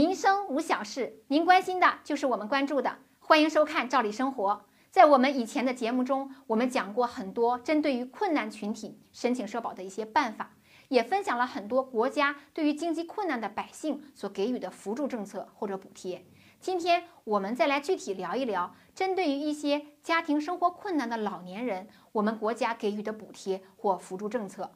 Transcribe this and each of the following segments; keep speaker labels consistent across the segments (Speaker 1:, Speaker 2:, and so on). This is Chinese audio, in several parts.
Speaker 1: 民生无小事，您关心的就是我们关注的。欢迎收看《赵理生活》。在我们以前的节目中，我们讲过很多针对于困难群体申请社保的一些办法，也分享了很多国家对于经济困难的百姓所给予的扶助政策或者补贴。今天我们再来具体聊一聊，针对于一些家庭生活困难的老年人，我们国家给予的补贴或扶助政策。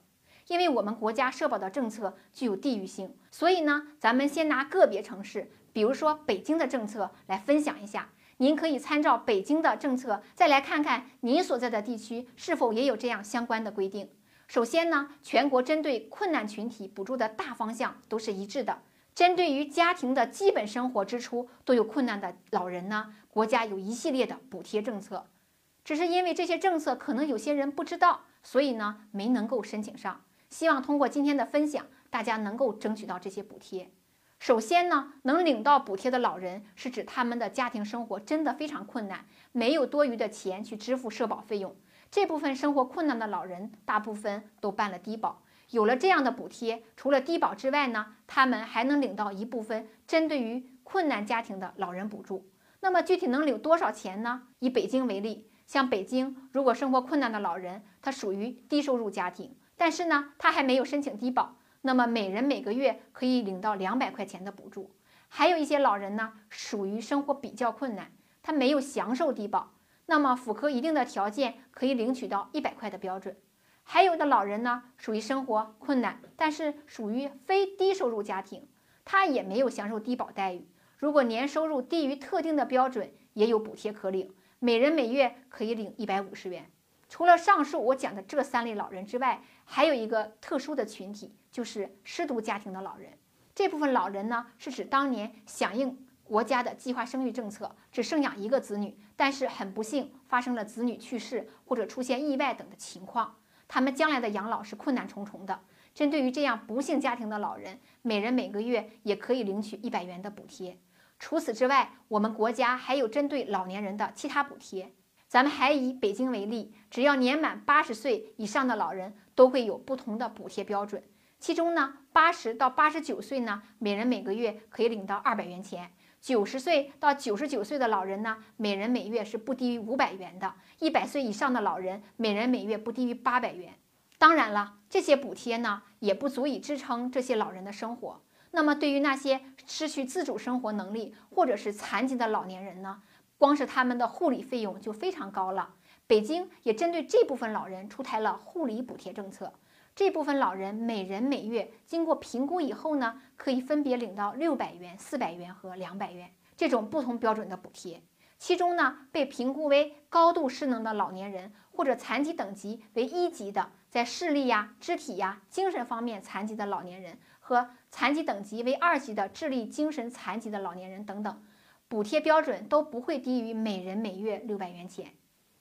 Speaker 1: 因为我们国家社保的政策具有地域性，所以呢，咱们先拿个别城市，比如说北京的政策来分享一下。您可以参照北京的政策，再来看看您所在的地区是否也有这样相关的规定。首先呢，全国针对困难群体补助的大方向都是一致的。针对于家庭的基本生活支出都有困难的老人呢，国家有一系列的补贴政策。只是因为这些政策可能有些人不知道，所以呢没能够申请上。希望通过今天的分享，大家能够争取到这些补贴。首先呢，能领到补贴的老人是指他们的家庭生活真的非常困难，没有多余的钱去支付社保费用。这部分生活困难的老人，大部分都办了低保。有了这样的补贴，除了低保之外呢，他们还能领到一部分针对于困难家庭的老人补助。那么具体能领多少钱呢？以北京为例，像北京如果生活困难的老人，他属于低收入家庭。但是呢，他还没有申请低保，那么每人每个月可以领到两百块钱的补助。还有一些老人呢，属于生活比较困难，他没有享受低保，那么符合一定的条件，可以领取到一百块的标准。还有的老人呢，属于生活困难，但是属于非低收入家庭，他也没有享受低保待遇。如果年收入低于特定的标准，也有补贴可领，每人每月可以领一百五十元。除了上述我讲的这三类老人之外，还有一个特殊的群体，就是失独家庭的老人。这部分老人呢，是指当年响应国家的计划生育政策，只生养一个子女，但是很不幸发生了子女去世或者出现意外等的情况，他们将来的养老是困难重重的。针对于这样不幸家庭的老人，每人每个月也可以领取一百元的补贴。除此之外，我们国家还有针对老年人的其他补贴。咱们还以北京为例，只要年满八十岁以上的老人，都会有不同的补贴标准。其中呢，八十到八十九岁呢，每人每个月可以领到二百元钱；九十岁到九十九岁的老人呢，每人每月是不低于五百元的；一百岁以上的老人，每人每月不低于八百元。当然了，这些补贴呢，也不足以支撑这些老人的生活。那么，对于那些失去自主生活能力或者是残疾的老年人呢？光是他们的护理费用就非常高了。北京也针对这部分老人出台了护理补贴政策。这部分老人每人每月经过评估以后呢，可以分别领到六百元、四百元和两百元这种不同标准的补贴。其中呢，被评估为高度失能的老年人或者残疾等级为一级的，在视力呀、肢体呀、精神方面残疾的老年人和残疾等级为二级的智力精神残疾的老年人等等。补贴标准都不会低于每人每月六百元钱。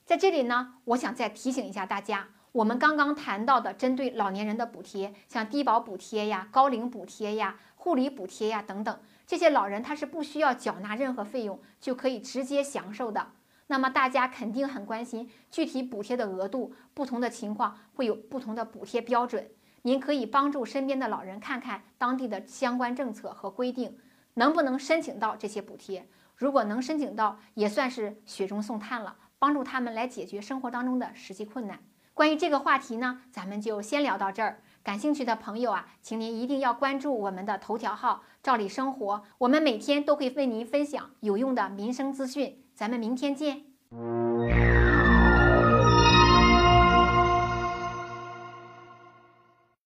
Speaker 1: 在这里呢，我想再提醒一下大家，我们刚刚谈到的针对老年人的补贴，像低保补贴呀、高龄补贴呀、护理补贴呀等等，这些老人他是不需要缴纳任何费用就可以直接享受的。那么大家肯定很关心具体补贴的额度，不同的情况会有不同的补贴标准。您可以帮助身边的老人看看当地的相关政策和规定，能不能申请到这些补贴。如果能申请到，也算是雪中送炭了，帮助他们来解决生活当中的实际困难。关于这个话题呢，咱们就先聊到这儿。感兴趣的朋友啊，请您一定要关注我们的头条号“照理生活”，我们每天都会为您分享有用的民生资讯。咱们明天见。